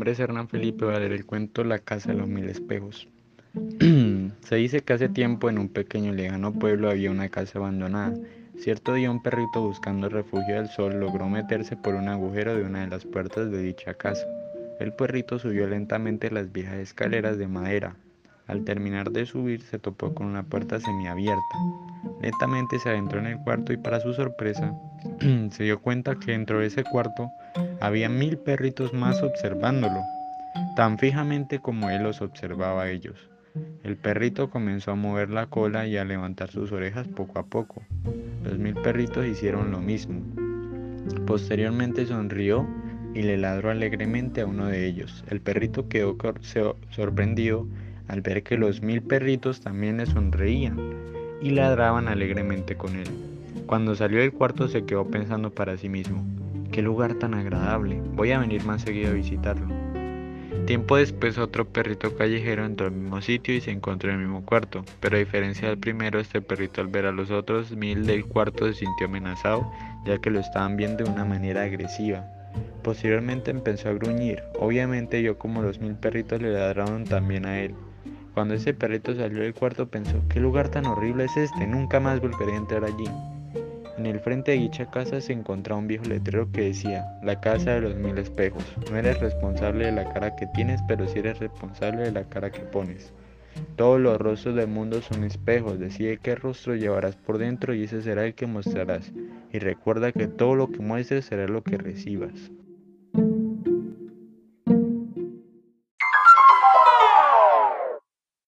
nombre es Hernán Felipe Valera, el cuento La Casa de los Mil Espejos. Se dice que hace tiempo en un pequeño y lejano pueblo había una casa abandonada. Cierto día un perrito buscando refugio del sol logró meterse por un agujero de una de las puertas de dicha casa. El perrito subió lentamente las viejas escaleras de madera. Al terminar de subir se topó con una puerta semiabierta. Lentamente se adentró en el cuarto y para su sorpresa se dio cuenta que dentro de ese cuarto había mil perritos más observándolo, tan fijamente como él los observaba a ellos. El perrito comenzó a mover la cola y a levantar sus orejas poco a poco. Los mil perritos hicieron lo mismo. Posteriormente sonrió y le ladró alegremente a uno de ellos. El perrito quedó sorprendido al ver que los mil perritos también le sonreían y ladraban alegremente con él. Cuando salió del cuarto se quedó pensando para sí mismo, qué lugar tan agradable, voy a venir más seguido a visitarlo. Tiempo después otro perrito callejero entró al mismo sitio y se encontró en el mismo cuarto, pero a diferencia del primero, este perrito al ver a los otros mil del cuarto se sintió amenazado, ya que lo estaban viendo de una manera agresiva. Posteriormente empezó a gruñir, obviamente vio como los mil perritos le ladraron también a él. Cuando ese perrito salió del cuarto pensó, ¿qué lugar tan horrible es este? Nunca más volveré a entrar allí. En el frente de dicha casa se encontraba un viejo letrero que decía, la casa de los mil espejos. No eres responsable de la cara que tienes, pero sí eres responsable de la cara que pones. Todos los rostros del mundo son espejos, decide qué rostro llevarás por dentro y ese será el que mostrarás. Y recuerda que todo lo que muestres será lo que recibas.